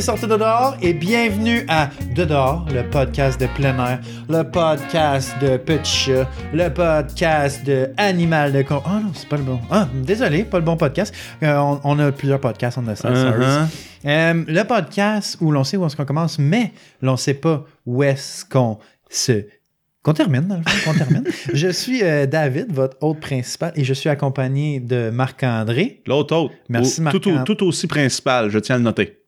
Sorties de dehors et bienvenue à Dedors, le podcast de plein air, le podcast de petit chat, le podcast de animal de con. Oh non, c'est pas le bon. Ah, désolé, pas le bon podcast. Euh, on, on a plusieurs podcasts, on a ça. Euh, le podcast où l'on sait où est-ce qu'on commence, mais l'on sait pas où est-ce qu'on se qu'on termine, dans le fond, qu'on termine. Je suis euh, David, votre hôte principal, et je suis accompagné de Marc-André. L'autre autre. Merci, Au- tout, tout aussi principal, je tiens à le noter.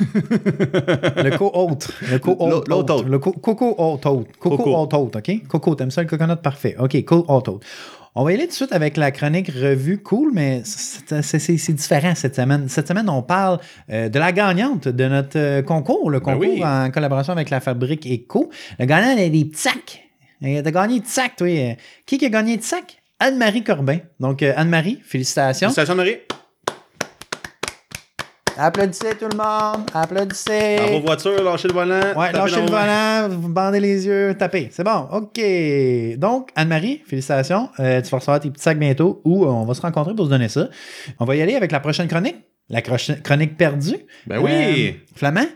Le co-hôte. Le co-hôte. L'autre. Le co- coco hôte hôte. Coco Coco. hôte hôte, OK? Coco, t'aimes ça le coconut? Parfait. OK, co hôte hôte. On va y aller tout de suite avec la chronique revue cool, mais c'est différent cette semaine. Cette semaine, on parle euh, de la gagnante de notre euh, concours, le Ben concours oui. en collaboration avec la fabrique Eco. Le gagnant a des petits sacs. Euh, T'as gagné des petits sacs, toi. Euh, Qui qui a gagné des petits sacs? Anne-Marie Corbin. Donc, euh, Anne-Marie, félicitations. Station Marie, Applaudissez tout le monde. Applaudissez. dans vos voitures, lâchez le volant. Ouais, lâchez le volant, vous bandez les yeux, tapez. C'est bon, OK. Donc, Anne-Marie, félicitations. Euh, tu vas recevoir tes petits sacs bientôt ou euh, on va se rencontrer pour se donner ça. On va y aller avec la prochaine chronique. La chronique perdue. Ben oui. Euh, Flamand,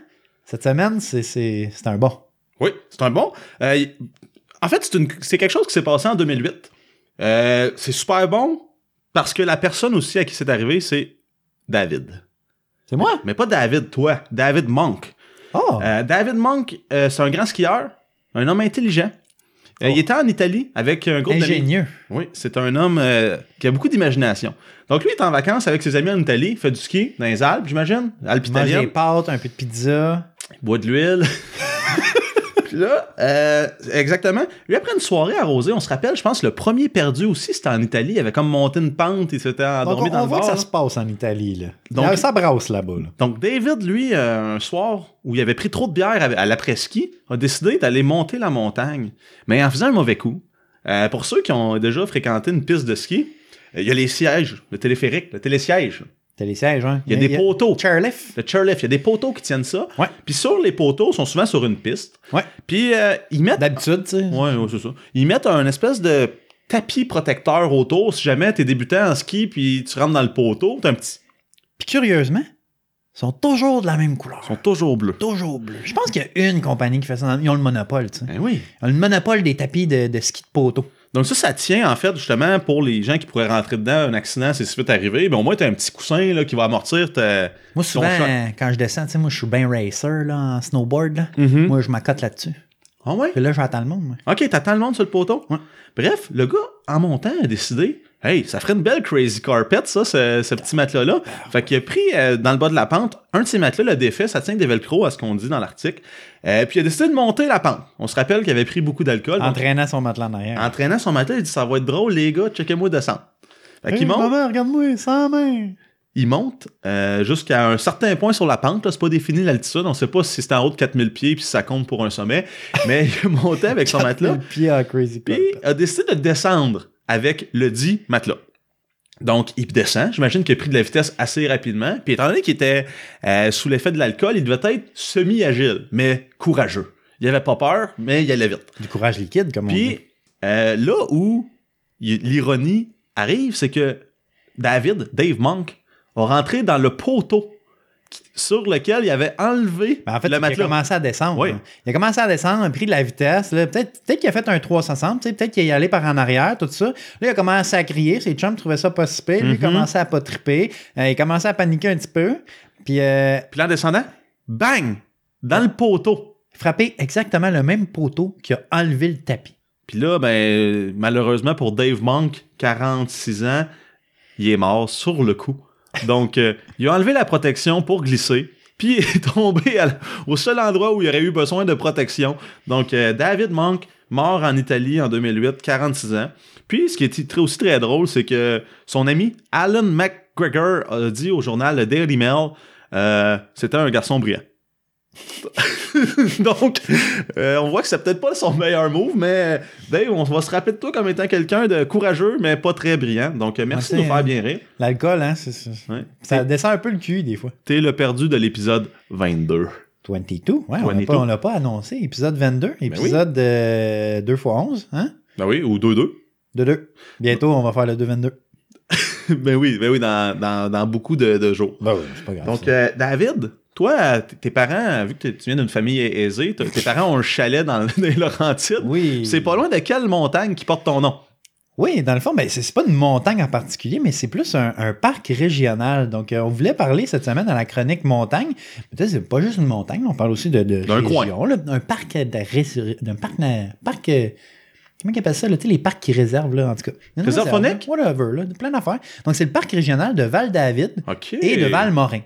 cette semaine, c'est- un bon. Oui, c'est un bon. Euh, en fait, c'est quelque chose qui s'est passé en 2008. Euh, c'est super bon parce que la personne aussi à qui c'est arrivé, c'est David. C'est moi? Mais pas David, toi. David Monk. Oh! Euh, David Monk, euh, c'est un grand skieur, un homme intelligent. Euh, Oh. Il était en Italie avec un groupe d'amis. ingénieux. Oui, c'est un homme qui a beaucoup d'imagination. Donc lui, il est en vacances avec ses amis en Italie, il fait du ski dans les Alpes, j'imagine. Alpes Il mange des italiennes. pâtes, un peu de pizza. Il boit de l'huile. Là, euh, exactement. Lui, après une soirée arrosée, on se rappelle, je pense, le premier perdu aussi, c'était en Italie. Il avait comme monté une pente, il s'était endormi dans on le voit bar. que ça là. se passe en Italie. Là. Donc- ça brasse là-bas. là. Donc David, lui, euh, un soir où il avait pris trop de bière à à l'après-ski, a décidé d'aller monter la montagne, mais en faisant un mauvais coup. Euh, pour ceux qui ont déjà fréquenté une piste de ski, euh, il y a les sièges, le téléphérique, le télésiège, T'as les sièges, hein? il y a des poteaux. Chairlift. Le chairlift, il y a des poteaux qui tiennent ça. Ouais. Puis sur les poteaux, ils sont souvent sur une piste. Ouais. Puis euh, ils mettent D'habitude, tu sais. Ouais, ouais, c'est ça. Ils mettent un espèce de tapis protecteur autour si jamais t'es débutant en ski puis tu rentres dans le poteau, t'as un petit. Puis curieusement, ils sont toujours de la même couleur. Ils sont toujours bleus. Toujours bleu. Je pense qu'il y a une compagnie qui fait ça. dans- Ils ont le monopole, tu sais. Ben oui. Ils ont le monopole des tapis de, de ski de poteau. Donc ça, ça tient en fait justement pour les gens qui pourraient rentrer dedans, un accident, c'est si vite arrivé. Ben au moins t'as un petit coussin là, qui va amortir ta. Moi, souvent, choc. quand je descends, tu sais, moi, je suis bien racer, là, en snowboard, là. Mhm. Moi, je m'accote là-dessus. Ah ouais? Puis là, j'attends le monde, moi. Ok, t'attends le monde sur le poteau? Ouais. Bref, le gars, en montant, a décidé Hey, ça ferait une belle crazy carpet, ça, ce, ce petit matelas-là. Fait qu'il a pris euh, dans le bas de la pente, un de ces matelas l'a défait, ça tient des velcro à ce qu'on dit dans l'article. Euh, puis il a décidé de monter la pente. On se rappelle qu'il avait pris beaucoup d'alcool. donc, Entraînant son matelas en arrière. entraînant son matelas, il dit Ça va être drôle, les gars, checkez-moi descendre. Fait qu'il monte, regarde-moi, sans main. il monte euh, jusqu'à un certain point sur la pente. là. C'est pas défini l'altitude. On sait pas si c'est en haut de 4000 pieds puis si ça compte pour un sommet. Mais il monté avec son matelas. Le pied à crazy Puis a décidé de descendre avec le dit matelas. Donc, il descend. J'imagine qu'il a pris de la vitesse assez rapidement. Puis, étant donné qu'il était euh, sous l'effet de l'alcool, il devait être semi-agile, mais courageux. Il avait pas peur, mais il allait vite. Du courage liquide, comme on dit. Puis, euh, là où l'ironie arrive, c'est que David, Dave Monk, a rentré dans le poteau sur lequel il avait enlevé Ben, en fait, le il a matelas. commencé à descendre. Oui. Il a commencé à descendre, a pris de la vitesse. là. Peut-être peut qu'il a fait un 360, tu sais, peut-être qu'il est allé par en arrière, tout ça. Là, il a commencé à crier. Ses chums trouvaient ça pas si pire. Lui, il Mhm. commençait à pas triper. Euh, il a commencé à paniquer un petit peu. Puis, euh, Puis là, en descendant, bang! Dans le poteau. frappé exactement le même poteau qui a enlevé le tapis. Puis là, ben, malheureusement pour Dave Monk, 46 ans, il est mort sur le coup. Donc, euh, il a enlevé la protection pour glisser, puis est tombé au seul endroit où il aurait eu besoin de protection. Donc, euh, David Monk, mort en Italie en 2008, 46 ans. Puis, ce qui est aussi très drôle, c'est que son ami Alan McGregor a dit au journal Daily Mail, euh, c'était un garçon brillant. Donc, euh, on voit que c'est peut-être pas son meilleur move, mais Dave, on va se rappeler de toi comme étant quelqu'un de courageux, mais pas très brillant. Donc, euh, merci Ouais, de nous faire bien rire. L'alcool, hein, c'est- c'est- Ouais. ça descend un peu le cul des fois. T'es le perdu de l'épisode 22. 22, ouais, on l'a 22. pas, on l'a pas annoncé. Épisode 22, épisode de 2 x 11, hein? Ben oui, ou 2-2. De 2. Bientôt, on va faire le 2-22. ben oui, ben oui, dans, dans- dans beaucoup de, de jours. Ben oui, c'est pas grave. Donc, euh, David, Toi, tes parents, vu que tu viens d'une famille aisée, tes parents ont un chalet dans, les Laurentides. Oui. C'est pas loin de quelle montagne qui porte ton nom? Oui, dans le fond, ben, c'est pas une montagne en particulier, mais c'est plus un, un parc régional. Donc, euh, on voulait parler cette semaine dans la chronique montagne. Mais tu sais, c'est pas juste une montagne, on parle aussi de, de D'un région, là. Un parc d'un parc, parc euh, comment ils appellent ça, là, tu sais, les parcs qui réservent, là, en tout cas. Réserve? Whatever, là, plein d'affaires. Donc, c'est le parc régional de Val-David et de Valmorin.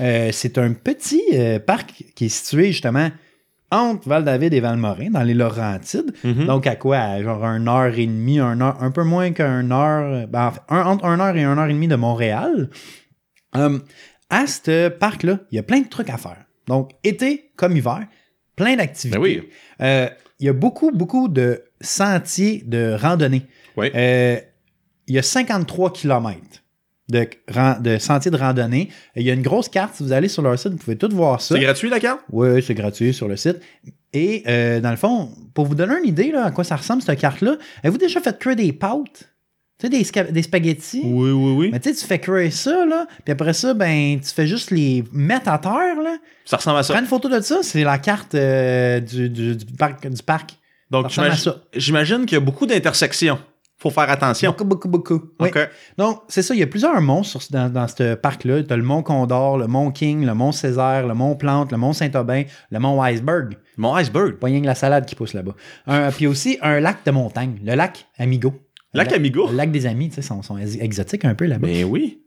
Euh, c'est un petit euh, parc qui est situé justement entre Val-David et Valmorin, dans les Laurentides. Mhm. Donc, à quoi? À genre une heure et demie, un, heure, un peu moins qu'une heure, ben, un- entre une heure et une heure et demie de Montréal. Euh, à ce parc-là, il y a plein de trucs à faire. Donc, été comme hiver, plein d'activités. Ben oui. Euh, il y a beaucoup, beaucoup de sentiers de randonnée. Oui. Euh, il y a 53 km de, de sentiers de randonnée. Il y a une grosse carte. Si vous allez sur leur site, vous pouvez tout voir ça. C'est gratuit, la carte? Oui, c'est gratuit sur le site. Et euh, dans le fond, pour vous donner une idée là, à quoi ça ressemble, cette carte-là, avez-vous déjà fait cuire des pâtes? Tu sais, des, des spaghettis? Oui, oui, oui. Mais tu sais, tu fais cuire ça, là, puis après ça, ben, tu fais juste les mettre à terre, là. Ça ressemble à ça. Prends une photo de ça, c'est la carte euh, du, du- du parc. Du parc. Donc, j'imagine qu'il y a beaucoup d'intersections. Faut faire attention. Beaucoup, beaucoup, beaucoup. Oui. Donc, c'est ça, il y a plusieurs monts sur- dans, dans ce parc-là. Tu as le mont Condor, le mont King, le mont Césaire, le mont Plante, le mont Saint-Aubin, le mont Iceberg. Mon iceberg. Pas rien que la salade qui pousse là-bas. Puis aussi un lac de montagne, le lac Amigo. Lac Le Amigo? Le lac des amis, tu sais, sont, sont ex- exotiques un peu là-bas. Ben oui.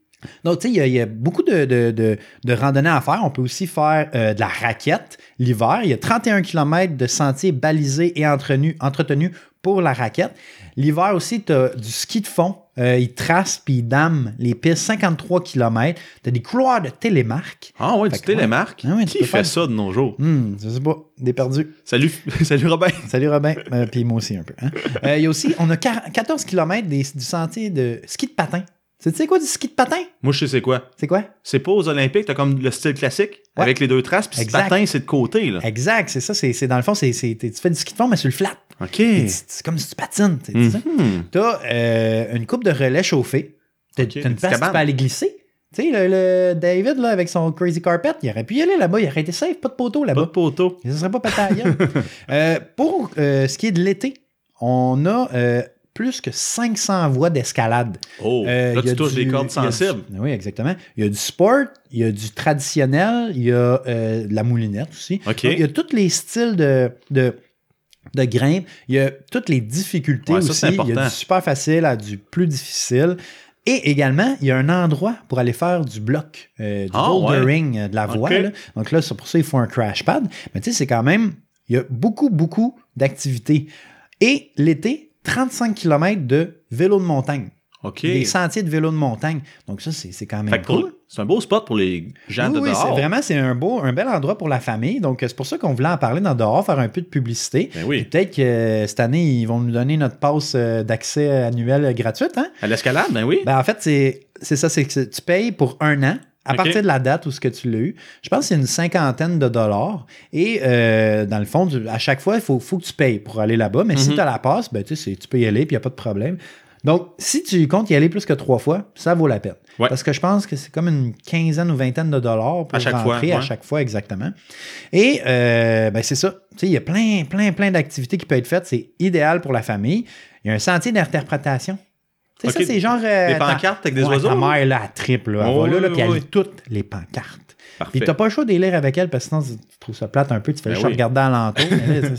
Donc, tu sais, il y a- il y, a beaucoup de, de, de, de randonnées à faire. On peut aussi faire euh, de la raquette l'hiver. Il y a 31 km de sentiers balisés et entretenus, entretenus pour la raquette. L'hiver aussi, tu as du ski de fond. Euh, ils tracent puis ils damment les pistes 53 km. Tu as des couloirs de télémarque. Ah ouais, Fait du que, télémarque. Ah ouais, Qui fait faire- ça de nos jours? Hum, je sais pas, des perdus. Salut, salut Robin. Salut Robin, Euh, puis moi aussi un peu. hein. Euh, Il y a aussi, on a 40 14 km des- du sentier de ski de patin. Tu sais quoi du ski de patin? Moi, je sais c'est quoi. C'est quoi? C'est pas aux Olympiques, t'as comme le style classique, Ouais. avec les deux traces, puis ce patin, c'est de côté, là. Exact, c'est ça. C'est dans le fond, c'est tu fais du ski de fond, mais sur le flat. OK. C'est comme si tu patines. Mhm. T'as euh, une coupe de relais chauffé. T'as une place tu peux aller glisser. Tu sais, le, le David, là, avec son Crazy Carpet, il aurait pu y aller là-bas. Il aurait été safe, pas de poteau Pas là-bas. de poteau. Ça serait pas pété. Euh, pour euh, ce qui est de l'été, on a plus que 500 voies d'escalade. Oh, Euh, là, il y a tu touches du- des cordes du- sensibles. oui, exactement. Il y a du sport, il y a du traditionnel, il y a euh, de la moulinette aussi. Donc, il y a tous les styles de, de, de grimpe. Il y a toutes les difficultés Ouais, aussi. il y a du super facile à du plus difficile. Et également, il y a un endroit pour aller faire du bloc, euh, du Ah, bouldering euh, de la voie. Là. Donc là, c'est pour ça qu'il faut un crash pad. Mais tu sais, c'est quand même, il y a beaucoup, beaucoup d'activités. Et l'été, 35 km de vélo de montagne. OK. Des sentiers de vélo de montagne. Donc ça, c'est c'est quand même cool. c'est un beau spot pour les gens Oui, de oui, dehors. vraiment c'est un beau, un bel endroit pour la famille. Donc c'est pour ça qu'on voulait en parler dans dehors, faire un peu de publicité. Ben oui. Peut-être que euh, cette année, ils vont nous donner notre passe euh, d'accès annuel euh, gratuite. Hein? À l'escalade, ben oui. Ben, en fait, c'est c'est ça, c'est que tu payes pour un an. À partir de la date où ce que tu l'as eu, je pense que c'est une cinquantaine de dollars. Et euh, dans le fond, tu- à chaque fois, il faut, faut que tu payes pour aller là-bas. Mais si Mhm. tu as la passe, ben, tu, sais, c'est- tu peux y aller, puis il n'y a pas de problème. Donc, si tu comptes y aller plus que trois fois, ça vaut la peine. Ouais. Parce que je pense que c'est comme une quinzaine ou vingtaine de dollars pour À chaque rentrer fois, à chaque fois, exactement. Et euh, ben, c'est ça. Il y a plein, plein, plein d'activités qui peuvent être faites. C'est idéal pour la famille. Il y a un sentier d'interprétation. Tu sais, Ok. ça, c'est genre. euh, Des pancartes avec des Ouais, oiseaux? Ta mère, là, elle triple. Là. Elle va là, là, oui, puis elle oui. lit toutes les pancartes. Puis t'as pas le choix de les lire avec elle parce que sinon tu trouves ça plate un peu. Tu fais Ben juste oui. regarder alentour. mais là,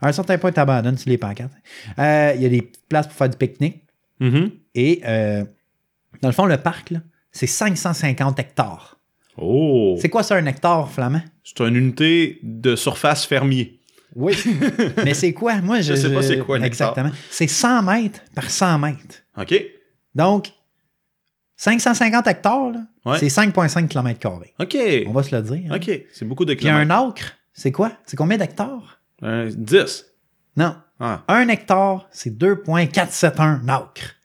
à un certain point, tu abandonnes sur les pancartes. Euh, Il y a des places pour faire du pique-nique. Mhm. Et euh, dans le fond, le parc, c'est 550 hectares. Oh. C'est quoi ça, un hectare, Flamand? C'est une unité de surface fermier. Oui. Mais c'est quoi? Moi, je, Je sais pas c'est quoi. Exactement. C'est 100 mètres par 100 mètres. OK. Donc, 550 hectares, là, Ouais. c'est 5,5 km. OK. On va se le dire. hein. OK. C'est beaucoup de Puis un kilomètres. acre, c'est quoi? C'est combien d'hectares? Un 10. Non. Ah. Un hectare, c'est 2,471 acres.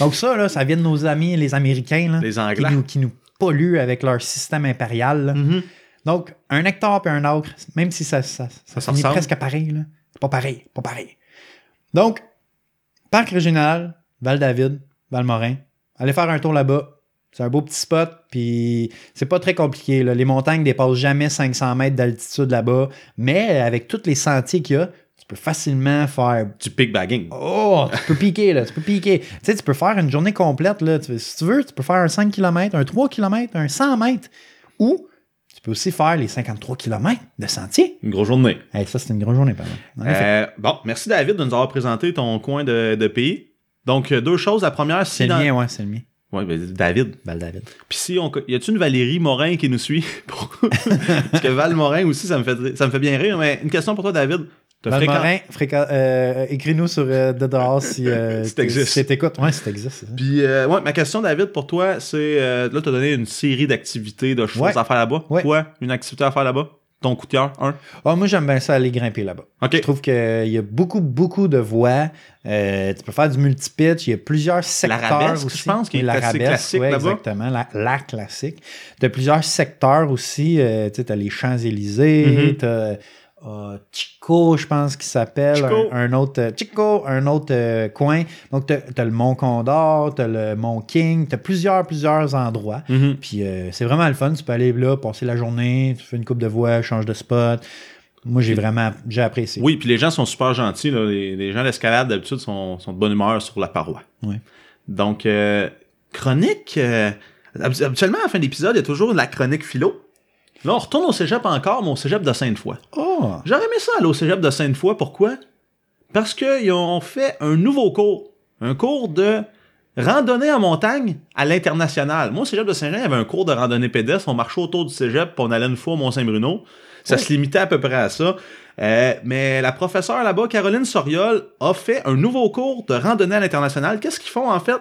Donc ça, là, ça vient de nos amis, les Américains, là, Les qui, Anglais. nous, qui nous polluent avec leur système impérial. là. Mhm. Donc, un hectare et un acre, même si ça, ça, ça, Ça finit presque pareil, là, pas pareil, pas pareil. Donc, parc régional, Val-David, Valmorin, allez faire un tour là-bas. C'est un beau petit spot, puis c'est pas très compliqué. là. Les montagnes dépassent jamais 500 mètres d'altitude là-bas, mais avec tous les sentiers qu'il y a, tu peux facilement faire Du pig bagging. Oh, tu peux piquer, là. Tu peux piquer. Tu sais, tu peux faire une journée complète, là. Si tu veux, tu peux faire un 5 km, un 3 km, un 100 mètres. Ou tu peux aussi faire les 53 km de sentier. Une grosse journée. Hey, ça, c'est une grosse journée, pardon. Euh, bon, merci David de nous avoir présenté ton coin de, de pays. Donc, euh, deux choses. La première, si c'est le mien, ouais, c'est le mien. Ouais, ben, David. Val David. Puis si on... Y a-tu une Valérie Morin qui nous suit? Pour- Parce que Val Morin aussi, ça me, fait... ça me fait bien rire. Mais une question pour toi, David. T'as Val fréquent- Morin, fréquent- euh, écris-nous sur euh, de dehors si, euh, Si t'existes. Si t'écoutes. Ouais, si t'existes. Puis, euh, ouais, ma question, David, pour toi, c'est... euh, là, t'as donné une série d'activités, de choses Ouais. à faire là-bas. Ouais. Quoi? Une activité à faire là-bas? Ton coup de cœur? Un? Ah, moi, j'aime bien ça aller grimper là-bas. OK. Je trouve qu'il y a beaucoup, beaucoup de voies. Euh, tu peux faire du multi-pitch. Il y a plusieurs secteurs L'arabesque, aussi. je pense, qui est l'arabesque, classique ouais, là-bas. Exactement, la, la classique. Tu as plusieurs secteurs aussi. Euh, tu as les Champs-Élysées, Mhm. Chico, je pense qu'il s'appelle. Chico. Un, un autre Chico, un autre euh, coin. Donc, tu as, le Mont Condor, tu as le Mont King, tu as plusieurs, plusieurs endroits. Mhm. Puis euh, c'est vraiment le fun. Tu peux aller là, passer la journée, tu fais une coupe de voix, change de spot. Moi, j'ai vraiment j'ai apprécié. Oui, puis les gens sont super gentils. là. Les, les gens d'escalade, d'habitude, sont, sont de bonne humeur sur la paroi. Ouais. Donc, euh, chronique... habi- habituellement, à la fin d'épisode, il y a toujours la chronique philo. Là, on retourne au cégep encore, mais au cégep de Sainte-Foy. Oh! J'aurais aimé ça aller au cégep de Sainte-Foy. Pourquoi? Parce qu'ils ont fait un nouveau cours. Un cours de randonnée en montagne à l'international. Moi, au cégep de Saint-Jean, il y avait un cours de randonnée pédestre. On marchait autour du cégep, puis on allait une fois au Mont-Saint-Bruno. Ça Oh. se limitait à peu près à ça. Euh, mais la professeure là-bas, Caroline Soriol, a fait un nouveau cours de randonnée à l'international. Qu'est-ce qu'ils font en fait?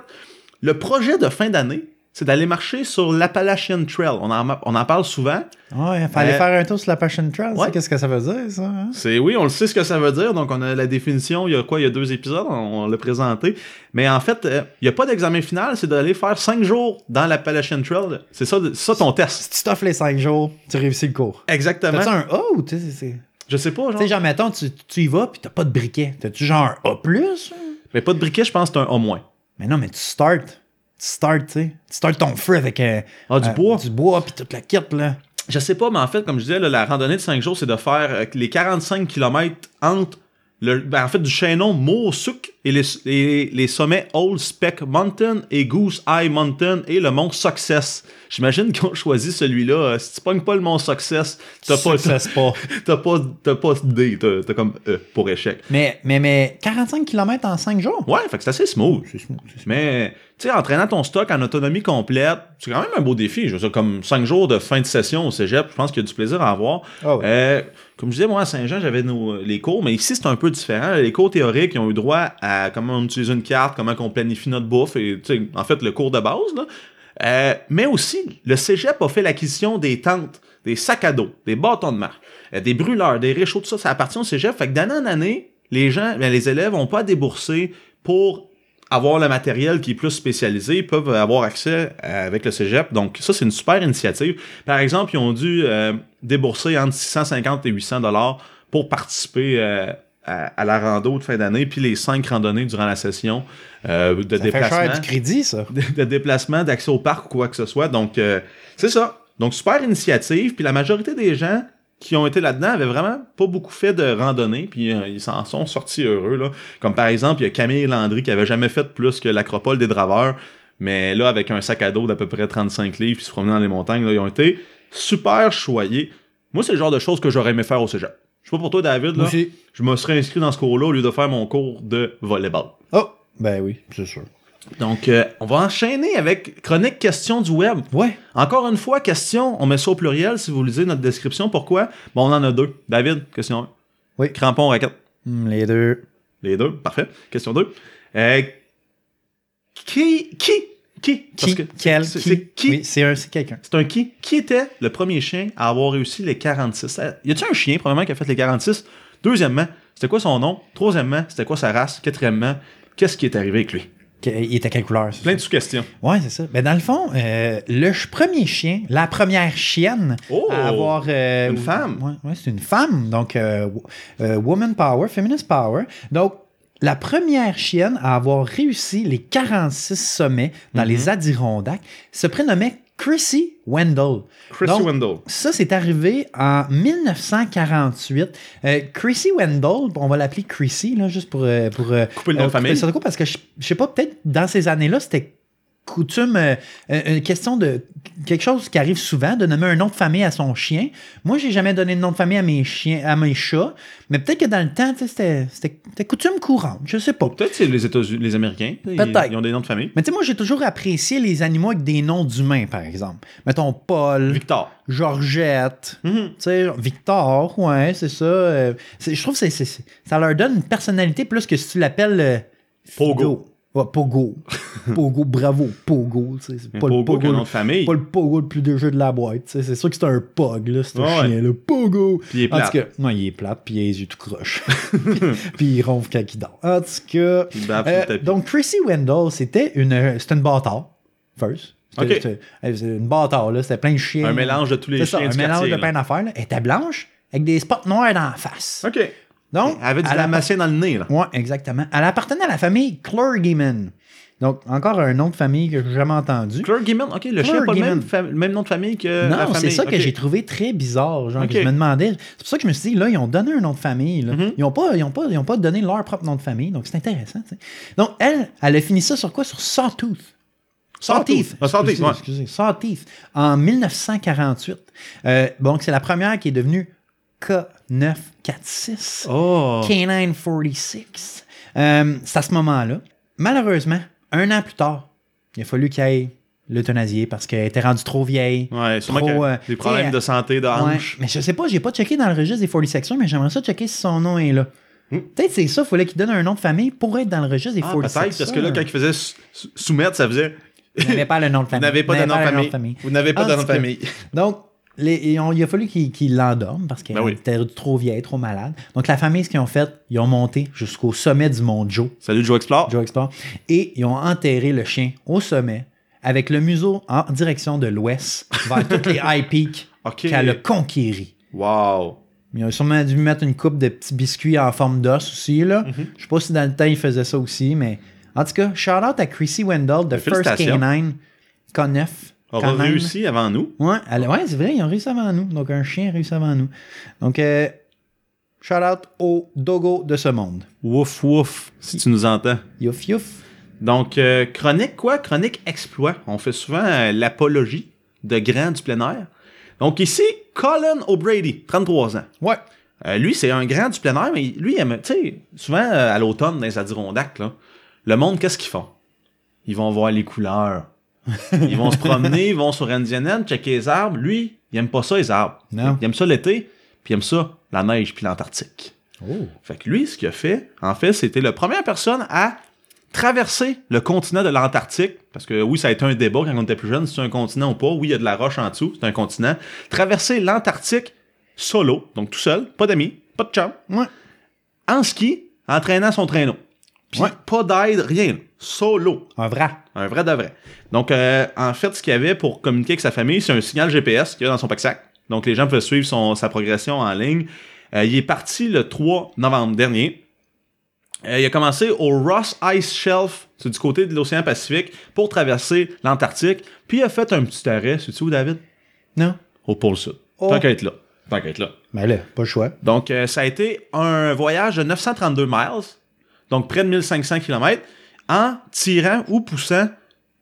Le projet de fin d'année, c'est d'aller marcher sur l'Appalachian Trail. On en, on en parle souvent. Ouais, fallait Euh, faire un tour sur la Passion Trail. ouais. Qu'est-ce que ça veut dire, ça? hein? C'est oui, on le sait ce que ça veut dire. Donc on a la définition. Il y a quoi? Il y a deux épisodes. On, on l'a présenté. Mais en fait, euh, il n'y a pas d'examen final. C'est d'aller faire cinq jours dans l'Appalachian Trail. C'est ça, c'est ça ton test. Si tu t'offres les 5 jours, tu réussis le cours. Exactement. T'as-tu un A ou tu sais, c'est- Je sais pas. Tu Genre. sais, genre, mettons, tu, tu y vas puis t'as pas de briquet. T'as-tu genre un A plus? Mais pas de briquet. Je pense que c'est un A moins. Mais non, mais tu start. Tu start, tu sais. Tu start ton feu avec euh, Ah du euh, bois? Du bois puis toute la kit, là. Je sais pas, mais en fait, comme je disais, là, la randonnée de 5 jours, c'est de faire euh, les 45 km entre le, ben, en fait, du chaînon Moosuk et les, les, les sommets Old Speck Mountain et Goose Eye Mountain et le mont Success. J'imagine qu'ils ont choisi celui-là. Euh, Si tu pognes pas le mont Success, t'as pas, c'est pas. t'as pas, t'as pas d'idée. T'as, t'as comme E pour échec. Mais, mais, mais 45 km en 5 jours? Ouais, fait que c'est assez smooth. C'est smooth, c'est smooth. Mais, tu sais, entraînant ton stock en autonomie complète, c'est quand même un beau défi. Je veux dire, comme 5 jours de fin de session au cégep, je pense qu'il y a du plaisir à avoir. Ah. Euh, comme je disais, moi, à Saint-Jean, j'avais nos, les cours, mais ici, c'est un peu différent. Les cours théoriques, ils ont eu droit à comment on utilise une carte, comment on planifie notre bouffe, et, tu sais, en fait, le cours de base, là. Euh, mais aussi, le cégep a fait l'acquisition des tentes, des sacs à dos, des bâtons de marche, euh, des brûleurs, des réchauds, tout ça, ça appartient au cégep. Fait que d'année en année, les gens, ben, les élèves n'ont pas à débourser pour avoir le matériel qui est plus spécialisé, ils peuvent avoir accès euh, avec le cégep. Donc, ça, c'est une super initiative. Par exemple, ils ont dû euh, débourser entre 650 et 800 dollars pour participer euh, à, à la rando de fin d'année, puis les cinq randonnées durant la session euh, de Ça fait déplacement cher du crédit, ça. de, de déplacement, d'accès au parc ou quoi que ce soit. Donc, euh, c'est ça. Donc, super initiative. Puis la majorité des gens qui ont été là-dedans avaient vraiment pas beaucoup fait de randonnée. Puis euh, ils s'en sont sortis heureux. Là. Comme par exemple, il y a Camille Landry qui avait jamais fait plus que l'acropole des draveurs. Mais là, avec un sac à dos d'à peu près 35 livres, puis se promener dans les montagnes, là, ils ont été super choyés. Moi, c'est le genre de choses que j'aurais aimé faire au cégep. Je sais pas pour toi, David, là. Aussi. Je me serais inscrit dans ce cours-là au lieu de faire mon cours de volleyball. Oh, ben oui, c'est sûr. Donc, euh, on va enchaîner avec chronique question du web. Ouais. Encore une fois, question, on met ça au pluriel si vous lisez notre description. Pourquoi? Bon, on en a deux. David, question 1. Oui. Crampon, raquette. Hmm, les deux. Les deux, parfait. Question 2. Euh, qui, qui, qui? Parce Qui? que Quel? c'est- Qui? c'est qui? Oui, c'est un- c'est quelqu'un. C'est un qui? Qui était le premier chien à avoir réussi les 46? Euh, Y a-t-il un chien, premièrement, qui a fait les 46? Deuxièmement, c'était quoi son nom? Troisièmement, c'était quoi sa race? Quatrièmement, qu'est-ce qui est arrivé avec lui? Il était quelle couleur? ça? Plein de sous-questions. Ouais, c'est ça. Ben, dans le fond, euh, le premier chien, la première chienne Oh! à avoir. euh, Une femme. Ouais, c'est une femme. Donc, euh, euh, Woman Power, Feminist Power. Donc, la première chienne à avoir réussi les 46 sommets dans Mhm. les Adirondacks se prénommait Chrissy Wendell. Chrissy Donc, Wendell. Ça, c'est arrivé en 1948. Euh, Chrissy Wendell, on va l'appeler Chrissy, là, juste pour... euh, pour euh, Couper le nom de euh, famille. coup, parce que je, je sais pas, peut-être dans ces années-là, c'était coutume, euh, euh, une question de quelque chose qui arrive souvent, de nommer un nom de famille à son chien. Moi, j'ai jamais donné de nom de famille à mes chiens, à mes chats, mais peut-être que dans le temps, c'était- coutume courante, je sais pas. Peut-être c'est les États-Unis, les Américains. Ils, Peut-être. ils ont des noms de famille. Mais tu sais, moi, j'ai toujours apprécié les animaux avec des noms d'humains, par exemple. Mettons Paul, Victor. Georgette, Mhm. tu sais, Victor, ouais, c'est ça. euh, je trouve que ça leur donne une personnalité plus que si tu l'appelles euh, Pogo. Ouais, Pogo. Pogo, bravo, Pogo. C'est pas, le Pogo un Pogo nom de famille. pas le Pogo le plus déjeu de la boîte. C'est sûr que c'est un Pog, là, c'est un Ouais, ouais. chien, le Pogo. Puis il est En plate. tout cas, non, il est plate, puis il a les yeux tout croche. puis, il ronfle quand il dort. En tout cas, le euh, donc Chrissy Wendell, c'était une, c'était une bâtard, first. C'était- c'était une bâtard, là. C'était plein de chiens. Un mélange de tous les ça, chiens un mélange de plein d'affaires. Elle était blanche, avec des spots noirs dans la face. OK. Donc, Elle avait du damacien dans le nez, là. Ouais, exactement. Elle appartenait à la famille Clergyman. Donc, encore un nom de famille que j'ai jamais entendu. Clergyman, OK, le chien n'a pas le même, fa- le même nom de famille que Non, c'est ça que j'ai trouvé très bizarre. Genre, Ok. que je me demandais. C'est pour ça que je me suis dit, là, ils ont donné un nom de famille. là. Mhm. Ils n'ont pas, ils ont pas, ils ont pas donné leur propre nom de famille. Donc, c'est intéressant. Donc, elle, elle a fini ça sur quoi? Sur Sawtooth. Sawteeth. Ah, Sawtooth, ouais. excusez. Sawteeth. En 1948. Euh, donc, c'est la première qui est devenue K946. Oh. K946. Euh, c'est à ce moment-là. Malheureusement, un an plus tard, il a fallu qu'il aille l'euthanasier parce qu'elle était rendue trop vieille. Ouais, sûrement Trop, a euh, des problèmes de santé, de Ouais, hanche. mais je sais pas, j'ai pas checké dans le registre des 46 mais j'aimerais ça checker si son nom est là. Hmm. Peut-être c'est ça, il fallait qu'il donne un nom de famille pour être dans le registre des Ah, 46 peut-être, parce que là, quand il faisait sou- sou- soumettre, ça faisait. Il n'avait pas le nom de Vous famille. n'avez pas de nom de famille. Vous n'avez pas Ah, de nom de famille. Donc, les- il a fallu qu'il qu'il l'endorme parce qu'elle Ben oui. était trop vieille, trop malade. Donc, la famille, ce qu'ils ont fait, ils ont monté jusqu'au sommet du mont Joe, Salut, Joe Explore. Joe Explore, et ils ont enterré le chien au sommet avec le museau en direction de l'ouest vers toutes les high peaks OK. qu'elle a conquéris. Wow. Ils ont sûrement dû mettre une coupe de petits biscuits en forme d'os aussi. Là. Mhm. Je sais pas si dans le temps, ils faisaient ça aussi, mais en tout cas, shout out à Chrissy Wendell de First Félicitations. K9, K9. Aura K9. réussi avant nous. Ouais, elle- ouais, c'est vrai, ils ont réussi avant nous. Donc, un chien a réussi avant nous. Donc, euh, shout out au dogo de ce monde. Wouf, wouf, si tu nous entends. Youf, youf. Donc, euh, chronique quoi? Chronique exploit. On fait souvent euh, l'apologie de grands du plein air. Donc ici, Colin O'Brady, 33 ans. Ouais. Euh, lui, c'est un grand du plein air, mais lui, il aime, tu sais, souvent euh, à l'automne, dans les Adirondacks, là, le monde, qu'est-ce qu'ils font? Ils vont voir les couleurs. Ils vont se promener, ils vont sur Indiana, checker les arbres. Lui, il aime pas ça, les arbres. Non. Il aime ça l'été, puis il aime ça, la neige, puis l'Antarctique. Oh. Fait que lui, ce qu'il a fait, en fait, c'était la première personne à traverser le continent de l'Antarctique. Parce que oui, ça a été un débat quand on était plus jeune, si c'est un continent ou pas. Oui, il y a de la roche en dessous, c'est un continent. Traverser l'Antarctique solo, donc tout seul, pas d'amis, pas de chum, Ouais. en ski, en traînant son traîneau. Puis Ouais. pas d'aide, rien. Solo. Un vrai. Un vrai de vrai. Donc, euh, en fait, ce qu'il y avait pour communiquer avec sa famille, c'est un signal GPS qu'il y a dans son pack-sac. Donc, les gens peuvent suivre son, sa progression en ligne. Euh, il est parti le 3 novembre dernier. Euh, il a commencé au Ross Ice Shelf, c'est du côté de l'océan Pacifique, pour traverser l'Antarctique. Puis il a fait un petit arrêt, sais-tu où, David? Non? Au pôle Sud. Oh. Tant qu'à être là. Tant qu'à être là. Ben là, pas le choix. Donc, euh, ça a été un voyage de 932 miles, donc près de 1500 km, en tirant ou poussant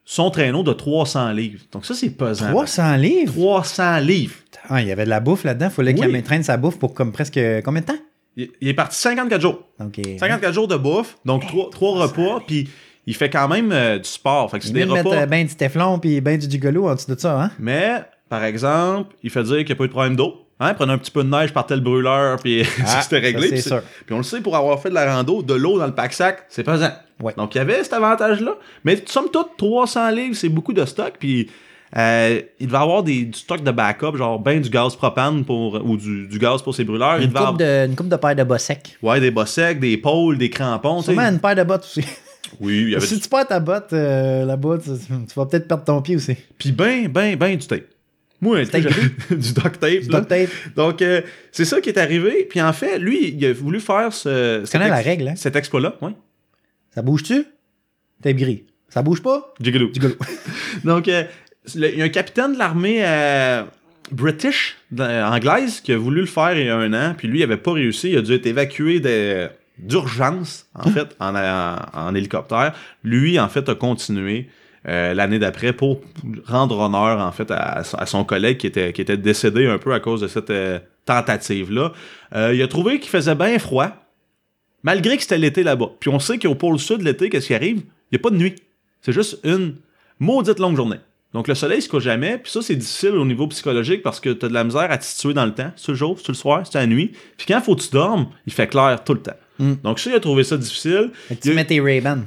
son traîneau de 300 livres. Donc, ça, c'est pesant. 300 livres? 300 livres. Ah, il y avait de la bouffe là-dedans. Il fallait Oui. qu'il traîne sa bouffe pour comme presque combien de temps? Il, il est parti 54 jours. Donc, 54 jours de bouffe, donc 3, repas, puis il fait quand même euh, du sport. Fait que c'est il des mettre euh, ben du Teflon puis ben du gigolo en dessous de ça, hein? Mais, par exemple, il fait dire qu'il n'y a pas eu de problème d'eau. Hein, prenait un petit peu de neige, partait le brûleur, puis Ah, c'était réglé. puis sûr. Puis on le sait, pour avoir fait de la rando, de l'eau dans le pack-sac, c'est pesant. Ouais. Donc il y avait cet avantage-là. Mais somme toute, 300 livres, c'est beaucoup de stock. Puis euh, il devait avoir des, du stock de backup, genre ben du gaz propane pour, ou du, du gaz pour ses brûleurs. il Une devait coupe, avoir de, une coupe de paire de bas secs. ouais, des bas secs, des pôles, des crampons. Sûrement une paire de bottes aussi. Oui, il y avait si du... tu perds ta botte euh, là-bas, tu, tu vas peut-être perdre ton pied aussi. Puis ben, ben, ben du tape. Moi, tape j'avais du duct tape. Du duct tape. Donc, euh, c'est ça qui est arrivé. Puis en fait, lui, il a voulu faire ce, Tu connais la règle, hein? cet exploit-là. Oui. Ça bouge-tu? T'es gris. Ça bouge pas? Gigolo. Gigolo. Donc, euh, le- il y a un capitaine de l'armée euh, british, anglaise, qui a voulu le faire il y a un an, puis lui, il avait pas réussi. Il a dû être évacué d'urgence, en fait, en, en- en hélicoptère. Lui, en fait, a continué euh, l'année d'après pour rendre honneur, en fait, à, à son collègue qui était, qui était décédé un peu à cause de cette euh, tentative-là. Euh, il a trouvé qu'il faisait bien froid, malgré que c'était l'été là-bas. Puis on sait qu'au pôle sud, l'été, qu'est-ce qui arrive? Il n'y a pas de nuit. C'est juste une maudite longue journée. Donc le soleil se couche jamais, puis ça c'est difficile au niveau psychologique parce que tu as de la misère à te situer dans le temps. C'est le jour, c'est le soir, c'est la nuit. Puis quand faut que tu dormes, il fait clair tout le temps. Mm. Donc ça, il a trouvé ça difficile. Il y tu mets tes Ray-Ban.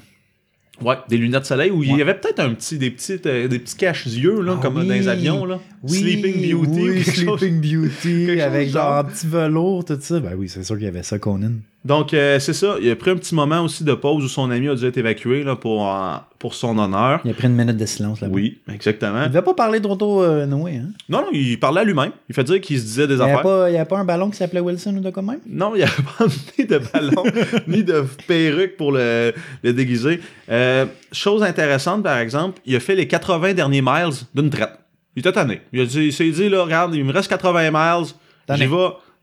Ouais, des lunettes de soleil où il y avait peut-être un petit, des petits, euh, des petits caches-yeux là, Ah comme oui. dans les avions là. Oui, Sleeping Beauty ou oui, quelque chose. Sleeping Beauty, avec genre. un petit velours, tout ça. Ben oui, c'est sûr qu'il y avait ça, Conan. Donc euh, c'est ça. Il a pris un petit moment aussi de pause où son ami a dû être évacué là, pour, euh, pour son honneur. Il a pris une minute de silence là-bas. Oui, exactement. Il devait pas parler trop tôt, euh, Noé. Hein? Non, non, il parlait à lui-même. Il fait dire qu'il se disait des Il n'y affaires. avait, pas- il y avait pas un ballon qui s'appelait Wilson ou de quoi de même? Non, il n'y avait pas ni de ballon, ni de perruque pour le, le déguiser. Euh, chose intéressante, par exemple, il a fait les 80 derniers miles d'une traite. Il était tanné. Il, a dit, il s'est dit, là, regarde, il me reste 80 miles, j'y vais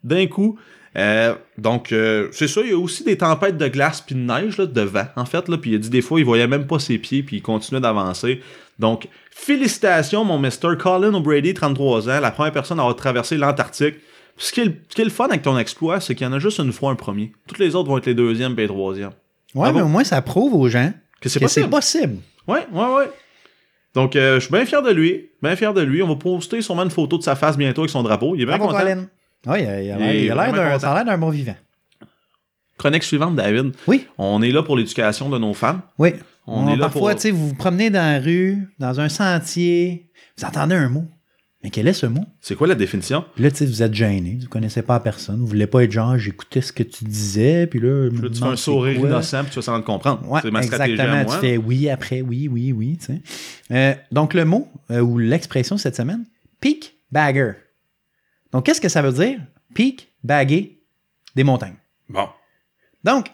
d'un coup. Euh, donc, euh, c'est ça, il y a aussi des tempêtes de glace puis de neige, là, de vent, en fait. Là, puis il a dit des fois, il voyait même pas ses pieds, puis il continuait d'avancer. Donc, félicitations, mon Mr. Colin O'Brady, 33 ans, la première personne à avoir traversé l'Antarctique. Ce qui, est le, ce qui est le fun avec ton exploit, c'est qu'il y en a juste une fois un premier. Toutes les autres vont être les deuxièmes et les troisièmes. Ouais, Ah mais au moins, ça prouve aux gens Que c'est que c'est possible. possible. Ouais, ouais, ouais. Donc, euh, je suis bien fier de lui. Bien fier de lui. On va poster sûrement une photo de sa face bientôt avec son drapeau. Il est bien Bravo, content. Colin. Ouais, il a, il a Il l'air- d'un, content. ça a l'air d'un bon vivant. Chronique suivante, David. Oui, On est là pour l'éducation de nos femmes. oui. On est là parfois, pour- tu sais, vous vous promenez dans la rue, dans un sentier, vous entendez un mot. Mais quel est ce mot? C'est quoi la définition? Puis là, tu sais, vous êtes gêné, vous connaissez pas la personne, vous voulez pas être genre, j'écoutais ce que tu disais, puis là, Là, tu fais un sourire quoi. innocent puis tu vas s'en rendre comprendre. Ouais, c'est ma stratégie exactement. à moi. Tu fais oui après, oui, oui, oui. Tu sais. Euh, donc, le mot euh, ou l'expression cette semaine, peak bagger. Donc, qu'est-ce que ça veut dire? Peak bagger des montagnes. Bon. Donc,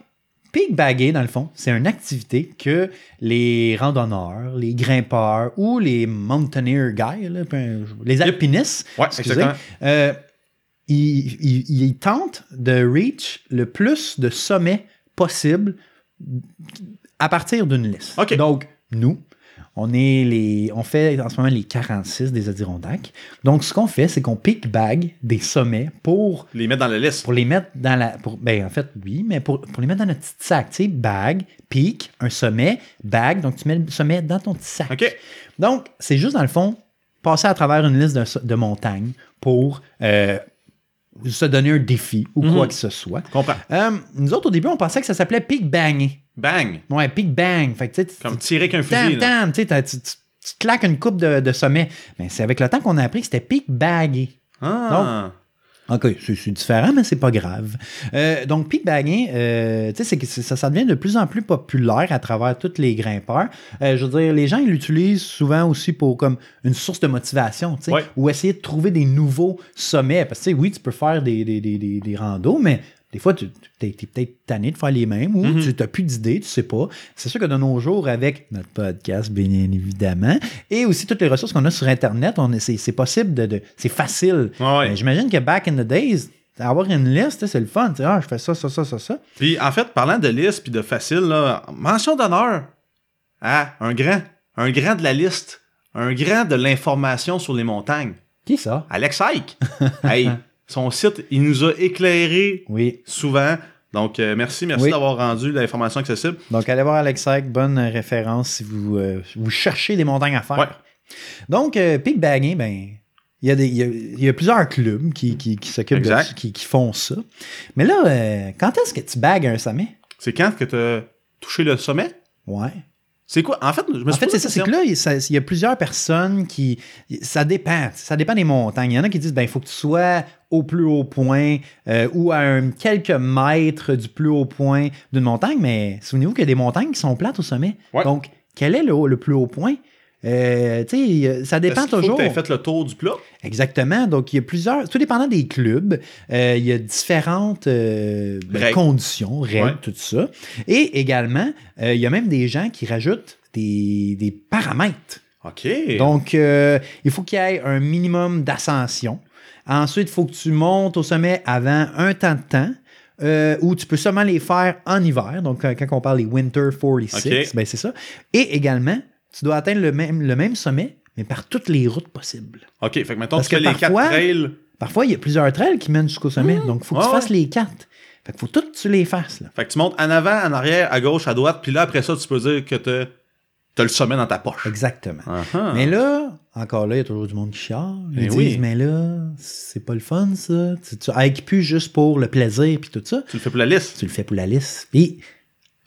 peak bagger, dans le fond, c'est une activité que les randonneurs, les grimpeurs ou les mountaineer guys, là, les alpinistes, Ouais, excusez, exactement. euh, ils, ils- ils tentent de reach le plus de sommets possible à partir d'une liste. Donc, nous, on est les, on fait en ce moment les 46 des Adirondacks. Donc, ce qu'on fait, c'est qu'on pick bag des sommets pour Les mettre dans la liste. pour les mettre dans la. Pour, ben, en fait, oui, mais pour, pour les mettre dans notre petit sac. Tu sais, bag, pic, un sommet, bag. Donc, tu mets le sommet dans ton petit sac. OK. Donc, c'est juste, dans le fond, passer à travers une liste de, de montagnes pour euh, se donner un défi ou quoi Mhm. que ce soit. Comprends. Euh, nous autres, au début, on pensait que ça s'appelait pic bang. Bang. Ouais, pic bang. Fait que, tu sais, tu- Comme tirer qu'un fusil. tam, tu tu, claques une coupe de, de sommets. Mais c'est avec le temps qu'on a appris que c'était pic bagué. Ah. OK, c'est différent, mais c'est pas grave. Euh, donc, peak bagging, euh, tu sais, c'est que c'est- ça, ça devient de plus en plus populaire à travers tous les grimpeurs. Euh, je veux dire, les gens, ils l'utilisent souvent aussi pour comme une source de motivation, tu sais, Ouais. ou essayer de trouver des nouveaux sommets. Parce que, oui, tu peux faire des, des, des, des, des randos, mais des fois, tu es, peut-être tanné de faire les mêmes ou Mhm. tu n'as plus d'idées, tu sais pas. C'est sûr que de nos jours, avec notre podcast, bien évidemment, et aussi toutes les ressources qu'on a sur Internet, c'est possible de. de- c'est facile. Ouais. J'imagine que back in the days, avoir une liste, c'est le fun. Ah, je fais ça, ça, ça, ça, ça. Puis en fait, parlant de liste puis de facile, là, mention d'honneur à un grand, un grand de la liste, un grand de l'information sur les montagnes, Qui ça? Alex Ike. hey, son site, il nous a éclairé Oui. souvent. Donc euh, merci, merci Oui. d'avoir rendu l'information accessible. Donc, allez voir Alex Ike, bonne référence si vous, euh, vous cherchez des montagnes à faire. Ouais. Donc, euh, peak bagging, ben, il y, a des- il y a, il y a plusieurs clubs qui, qui, qui s'occupent de qui, qui font ça. Mais là, euh, quand est-ce que tu bagues un sommet? C'est quand que tu as touché le sommet? Ouais. C'est quoi? En fait, je me En fait, c'est ça, c'est que là, il y a plusieurs personnes qui. Ça dépend. Ça dépend des montagnes. Il y en a qui disent ben, il faut que tu sois au plus haut point euh, ou à un, quelques mètres du plus haut point d'une montagne, mais souvenez-vous qu'il y a des montagnes qui sont plates au sommet. Ouais. Donc, quel est le plus haut point? Euh, tu sais, ça dépend toujours. que t'aies fait le tour du plat. Exactement. Donc, il y a plusieurs. Tout dépendant des clubs, euh, il y a différentes euh, ben, Règles. conditions, règles, Ouais. tout ça. Et également, euh, il y a même des gens qui rajoutent des, des paramètres. OK. Donc, il faut qu'il y ait un minimum d'ascension. Ensuite, il faut que tu montes au sommet avant un temps de temps. euh, où tu peux seulement les faire en hiver. Donc, quand on parle des Winter 46, OK. ben c'est ça. Et également, tu dois atteindre le même, le même sommet, mais par toutes les routes possibles. OK, fait que maintenant, tu fais que les quatre parfois- trails. Parfois, il y a plusieurs trails qui mènent jusqu'au sommet. Donc, il faut que tu Mmh. Ouais, fasses les quatre. Fait qu'il faut tout que tu les fasses. Là. Fait que tu montes en avant, en arrière, à gauche, à droite, puis là, après ça, tu peux dire que t'as as le sommet dans ta poche. Exactement. Ah-ha. Mais là, encore là, il y a toujours du monde qui chiale. Ils Ben disent, oui. mais là, c'est pas le fun, ça. Tu, tu plus juste pour le plaisir puis tout ça. Tu le fais pour la liste. Tu le fais pour la liste. Puis,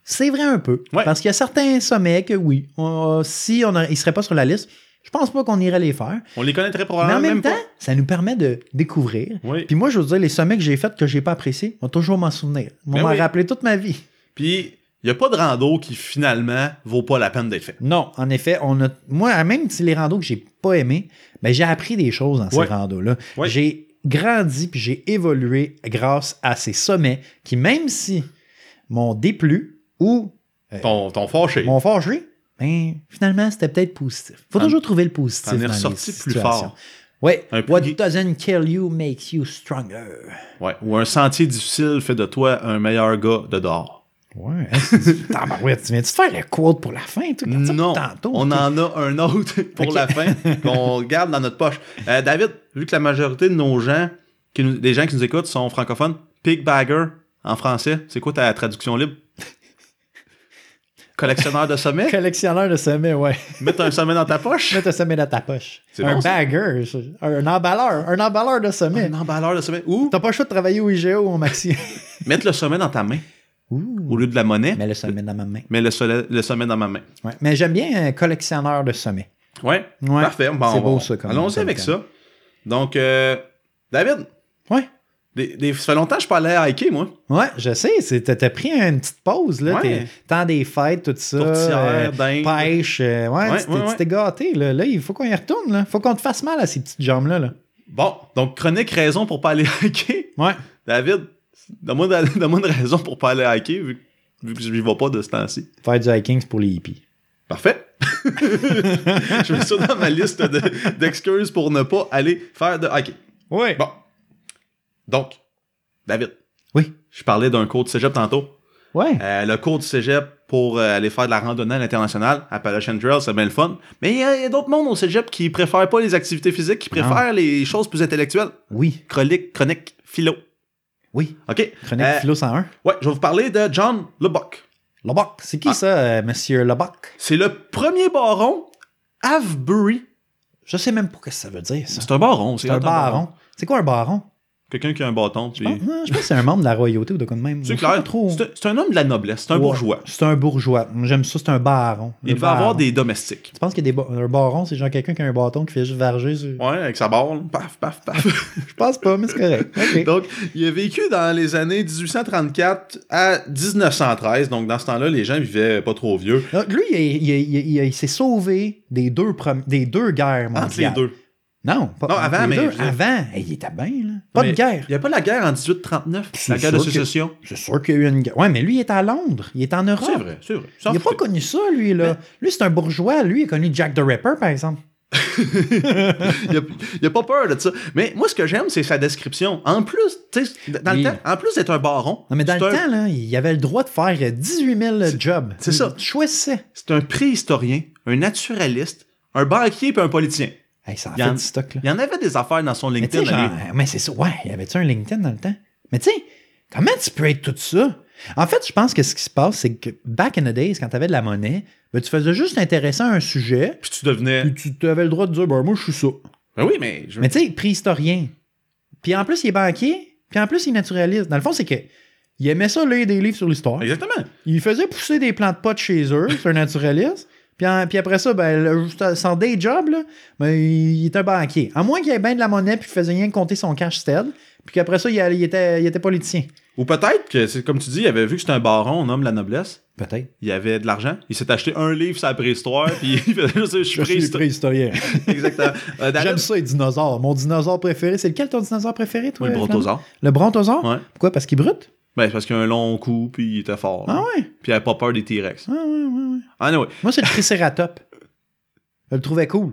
c'est vrai un peu. Ouais. Parce qu'il y a certains sommets que oui, on- si on ils seraient pas sur la liste, je pense pas qu'on irait les faire. On les connaîtrait Mais probablement en même, même temps, pas. ça nous permet de découvrir. Oui. Puis moi, je veux dire, les sommets que j'ai faits que j'ai pas appréciés, on va toujours m'en souvenir. On Ben m'en oui. rappeler toute ma vie. Puis, il n'y a pas de rando qui, finalement, vaut pas la peine d'être fait. Non, en effet, on a. Moi, même si les randos que j'ai pas aimés, ben j'ai appris des choses dans ces randos-là. Ouais. J'ai grandi puis j'ai évolué grâce à ces sommets qui, même si m'ont déplu ou Ton, ton fâché. m'ont fâché, ben finalement, c'était peut-être positif. Faut toujours trouver le positif. T'en es dans les ressorti plus fort. Ouais. Un plus What doesn't kill you makes you stronger. Ouais. Ou un sentier difficile fait de toi un meilleur gars de dehors. Ouais. hein, Tabarouette, tu viens-tu faire le quote pour la fin, toi? Non, tantôt, on en a un autre pour la fin qu'on garde dans notre poche. Euh, David, vu que la majorité de nos gens, qui nous, gens qui nous écoutent sont francophones, Pigbagger en français, c'est quoi ta traduction libre? Collectionneur de sommets? Collectionneur de sommets, ouais. Mettre un sommet dans ta poche? Mettre un sommet dans ta poche. Un bon, bagger, un emballeur, un emballeur de sommet. Un emballeur de sommet. Ou T'as pas le choix de travailler au IGA ou au Maxi. mettre le sommet dans ta main Ouh. au lieu de la monnaie, Mets le sommet dans ma main. mais le, soleil- le sommet dans ma main. Ouais. Mais j'aime bien un collectionneur de sommets. Ouais, Ouais. parfait. Bon, C'est beau, va- ça, Allons-y avec ça. Donc, euh, David, Ouais. Des, des- ça fait longtemps que je parlais à hiker, moi. Ouais, je sais. T'as pris une petite pause, là. Ouais. Temps des fêtes, tout ça. Euh, pêche. euh, ouais, Ouais, tu t'es- ouais, gâté, là. Là, il faut qu'on y retourne, là. Faut qu'on te fasse mal à ces petites jambes-là, là. Bon, donc chronique raison pour pas aller hiker. Ouais. David, donne-moi une raison pour pas aller hiker vu, vu que je n'y vais pas de ce temps-ci. Faire du hiking, c'est pour les hippies. Parfait. je mets ça dans ma liste de- d'excuses pour ne pas aller faire de hiking. Oui. Bon. Donc, David. Oui. Je parlais d'un cours de cégep tantôt. Ouais. Euh, le cours du cégep pour euh, aller faire de la randonnée à l'international, Appalachian Trail, c'est bien le fun. Mais il y a, d'autres mondes au cégep qui préfèrent pas les activités physiques, qui préfèrent les choses plus intellectuelles. Oui. Chronique, chronique, philo. Oui. OK? Chronique Euh, Philo 101. Ouais, je vais vous parler de John Lubbock. Lubbock. C'est qui Ah. ça, euh, monsieur Lubbock? C'est le premier baron Avebury. Je sais même pas ce que ça veut dire, ça. C'est un baron. C'est un baron. C'est quoi un baron? Quelqu'un qui a un bâton. puis- Je pense, non, je pense que c'est un membre de la royauté ou de quoi de même. C'est clair. trop. C'est un- homme de la noblesse. C'est un Ouais. bourgeois. C'est un bourgeois. J'aime ça, c'est un baron. Il devait avoir des domestiques. Tu penses qu'il y a des ba- un baron, c'est genre quelqu'un qui a un bâton qui fait juste varger sur... Ouais, avec sa barre. Paf, paf, paf. Je pense pas, mais c'est correct. Donc, il a vécu dans les années 1834 à 1913. Donc, dans ce temps-là, les gens vivaient pas trop vieux. Donc, lui, il, il- il- il- il s'est sauvé des deux, des deux guerres mondiales. Entre les deux. Non, pas Non, avant, mais je Avant, il était bien, là. Pas Mais de guerre. Il n'y a pas la guerre en 1839, C'est la guerre de sécession? C'est sûr qu'il y a eu une guerre. Ouais, mais lui, il est à Londres. Il est en Europe. C'est vrai, c'est vrai. Il n'a pas connu ça, lui, là. Lui, c'est un bourgeois. Lui, il a connu Jack the Ripper, par exemple. il, a, il a pas peur de ça. Mais moi, ce que j'aime, c'est sa description. En plus, tu sais, dans Oui. le temps, en plus d'être un baron, Non, mais dans le un- temps, là, il avait le droit de faire euh, 18 000 jobs. c'est ça. Tu choisissais. c'est un préhistorien, un naturaliste, un banquier puis un politicien. Hey, ça en Il y en- fait du stock, là. Il y en avait des affaires dans son LinkedIn. genre, mais c'est ça. Ouais, il y avait-tu un LinkedIn dans le temps? Mais tu sais, comment tu peux être tout ça? En fait, je pense que ce qui se passe, c'est que back in the days, quand tu avais de la monnaie, ben, tu faisais juste t'intéresser à un sujet, Puis tu devenais. puis tu avais le droit de dire, ben, moi, je suis ça. Ben oui, mais. je- Mais tu sais, préhistorien. Puis en plus, il est banquier, puis en plus, il est naturaliste. Dans le fond, c'est que il aimait ça lire des livres sur l'histoire. Exactement. Il faisait pousser des plants de pot chez eux, c'est un naturaliste. Puis, en- puis après ça, ben, le- son day job, là, ben, il est un banquier. À moins qu'il ait bien de la monnaie puis qu'il faisait rien compter son cash stead. Puis qu'après ça, il, il était, il était politicien. Ou peut-être que, c'est comme tu dis, il avait vu que c'était un baron, un homme de la noblesse. Peut-être. Il avait de l'argent. Il s'est acheté un livre sur la préhistoire, puis il faisait juste, je suis préhistorique. préhistorien. Exactement. Euh, J'aime ça, les dinosaures. Mon dinosaure préféré, c'est lequel ton dinosaure préféré, toi? Oui, le brontosaure. Le brontosaure? Ouais. Pourquoi? Parce qu'il brute? Ben, c'est parce qu'il a un long cou, puis il était fort. Ah ouais? Puis il avait pas peur des T-Rex. Ah ouais, ouais, ouais. Anyway. Moi, c'est le Triceratops. Je le trouvais cool.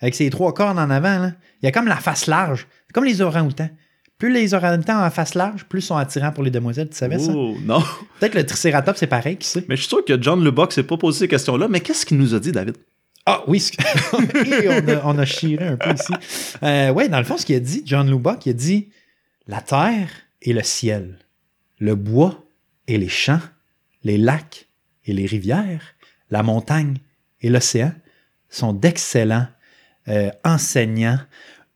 Avec ses trois cornes en avant, là. Il y a comme la face large. C'est comme les orang-outans. Plus les orang-outans ont la face large, plus ils sont attirants pour les demoiselles. Tu savais ça? Oh, non. Peut-être que le Triceratops, c'est pareil, qui sait? Mais je suis sûr que John Lubbock s'est pas posé ces questions-là. Mais qu'est-ce qu'il nous a dit, David? Ah oui, Et on, a, on a chiré un peu ici. Euh, ouais, dans le fond, ce qu'il a dit, John Lubbock, il a dit la terre et le ciel, le bois et les champs, les lacs et les rivières, la montagne et l'océan sont d'excellents euh, enseignants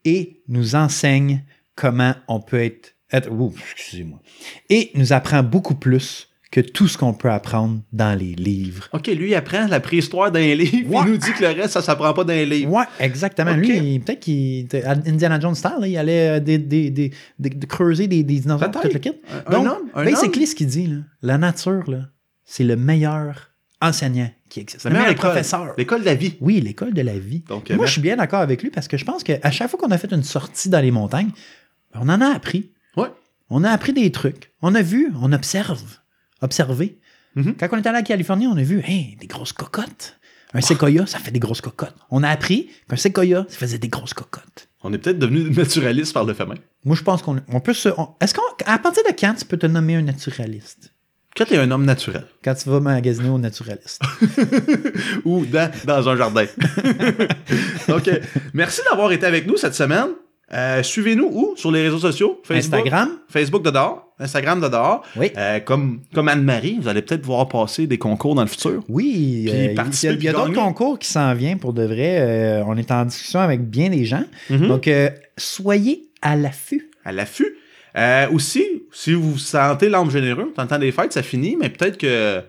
et nous enseignent comment on peut être, être excusez-moi, et nous apprend beaucoup plus que tout ce qu'on peut apprendre dans les livres. OK, lui, il apprend la préhistoire d'un livre. Ouais. Il nous dit que le reste, ça s'apprend pas d'un livre. Ouais, exactement. Lui, peut-être qu'il. Indiana Jones style, là, il allait euh, des, des, des- des- de creuser des, dinosaures, tout le kit. Un- Donc, un homme, homme. ce qu'il dit, là, la nature, là, c'est le meilleur enseignant qui existe. Le meilleur professeur. L'école de la vie. Oui, l'école de la vie. Donc, Moi, euh, je suis bien d'accord avec lui parce que je pense qu'à chaque fois qu'on a fait une sortie dans les montagnes, on en a appris. Ouais. On a appris des trucs. On a vu, on observe. Observé. Mhm. Quand on est allé en Californie, on a vu hey, des grosses cocottes. Un séquoia, ça fait des grosses cocottes. On a appris qu'un séquoia, ça faisait des grosses cocottes. On est peut-être devenu naturaliste par le fait même. Moi, je pense qu'on on peut se. Est-ce qu'à partir de quand tu peux te nommer un naturaliste? Quand tu es un homme naturel. Quand tu vas magasiner au naturaliste. Ou dans, dans un jardin. Donc, euh, merci d'avoir été avec nous cette semaine. Euh, Suivez-nous où? Sur les réseaux sociaux? Facebook, Instagram? Facebook de dehors. Instagram de dehors. Oui. Euh, comme, comme Anne-Marie, vous allez peut-être voir passer des concours dans le futur. Oui, Puis euh, il y a, participer, il y a puis d'autres concours qui s'en viennent pour de vrai. Euh, on est en discussion avec bien des gens. Mhm. Donc, euh, soyez à l'affût. à l'affût. Euh, aussi, si vous sentez l'âme généreux, temps des fêtes, ça finit, mais peut-être que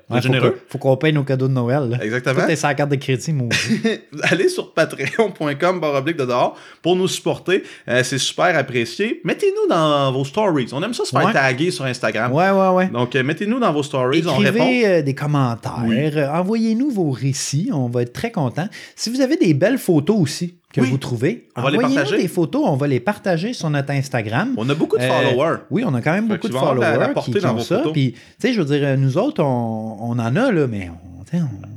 vous Ouais, êtes faut généreux. qu'on- faut qu'on paye nos cadeaux de Noël. là. Exactement. Tout est carte de crédit, moi. Allez sur patreon.com baroblique de dehors pour nous supporter. Euh, c'est super apprécié. Mettez-nous dans vos stories. On aime ça se faire Ouais. taguer sur Instagram. Ouais, ouais, ouais. Donc, euh, mettez-nous dans vos stories, on répond. Écrivez des commentaires. Oui. Envoyez-nous vos récits. On va être très contents. Si vous avez des belles photos aussi que Oui. vous trouvez, On va les envoyez-nous partager. des photos. On va les partager sur notre Instagram. On a beaucoup de Euh, followers. Oui, on a quand même beaucoup de la- followers la portée qui, qui ont ça. Puis, tu sais, je veux dire, nous autres, on, on en a, là, mais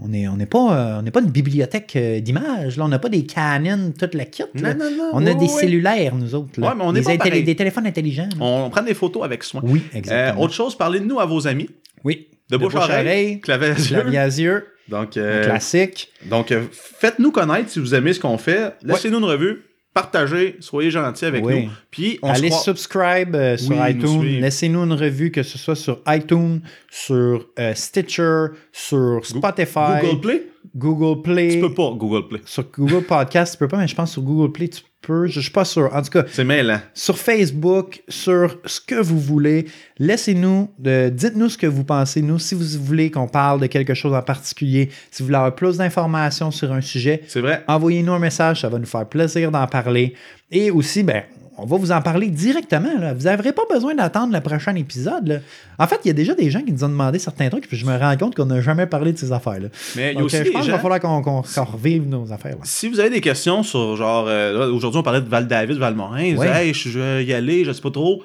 on n'est on n'est pas, euh, on pas une bibliothèque euh, d'images. On n'a pas des Canon, toute la kit. Non, non, non. On a oui, des oui. cellulaires, nous autres. Là. Ouais, mais on des, pas pareil. des téléphones intelligents. là. On prend des photos avec soin. Oui, Euh, exactement. autre chose, parlez de nous à vos amis. oui. De bouche à oreille. Clavier à yeux. clavier à yeux, Donc, euh, classique. donc euh, faites-nous connaître si vous aimez ce qu'on fait. Laissez-nous une revue. Partagez. Soyez gentils avec Oui. nous. Puis, on Allez se croit... subscribe euh, sur Oui, iTunes. Laissez-nous une revue, que ce soit sur iTunes, sur Stitcher, sur Spotify, Google Play? Google Play. Tu peux pas, Google Play. Sur Google Podcast, tu peux pas, mais je pense sur Google Play, tu peux. Je, je suis pas sûr. En tout cas, C'est mêlant. sur Facebook, sur ce que vous voulez. Laissez-nous, dites-nous ce que vous pensez. Nous, si vous voulez qu'on parle de quelque chose en particulier, si vous voulez avoir plus d'informations sur un sujet, C'est vrai. envoyez-nous un message, ça va nous faire plaisir d'en parler. Et aussi, ben, on va vous en parler directement. là. Vous n'aurez pas besoin d'attendre le prochain épisode. là. En fait, il y a déjà des gens qui nous ont demandé certains trucs, puis je me rends compte qu'on n'a jamais parlé de ces affaires-là. Mais il y a Donc, aussi euh, je des pense qu'il va falloir qu'on revive nos affaires. là. Si vous avez des questions sur, genre, euh, aujourd'hui, on parlait de Val-David, Valmorin. Ouais. hey, je vais y aller, je sais pas trop.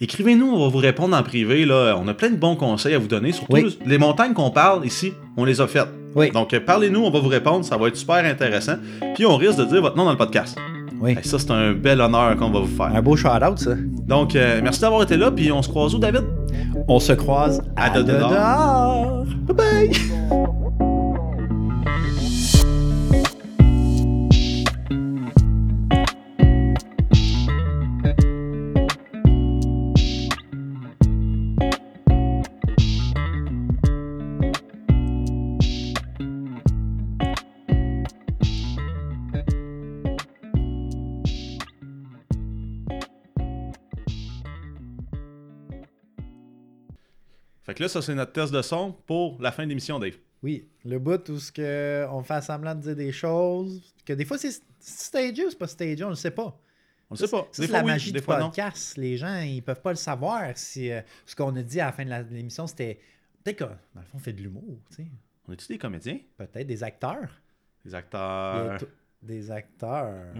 Écrivez-nous, on va vous répondre en privé. Là. On a plein de bons conseils à vous donner. Surtout Oui. les montagnes qu'on parle ici, on les a faites. Oui. Donc, euh, parlez-nous, on va vous répondre. Ça va être super intéressant. Puis, on risque de dire votre nom dans le podcast. Oui. Et ça, c'est un bel honneur qu'on va vous faire. Un beau shout-out, ça. Donc, euh, merci d'avoir été là. Puis, on se croise où, David? On se croise à, À de dehors. dehors. Fait que là, ça, c'est notre test de son pour la fin de l'émission, Dave. Oui, le bout où ce que on fait semblant de dire des choses, que des fois c'est stagé ou c'est pas stagé, on ne sait pas. On ne sait pas. C'est la oui, magie des du fois, non. podcast. Les gens, ils peuvent pas le savoir si euh, ce qu'on a dit à la fin de l'émission, c'était Peut-être que, dans le fond, on fait de l'humour, tu sais. On est-tu des comédiens? Peut-être des acteurs. Des acteurs. Des acteurs.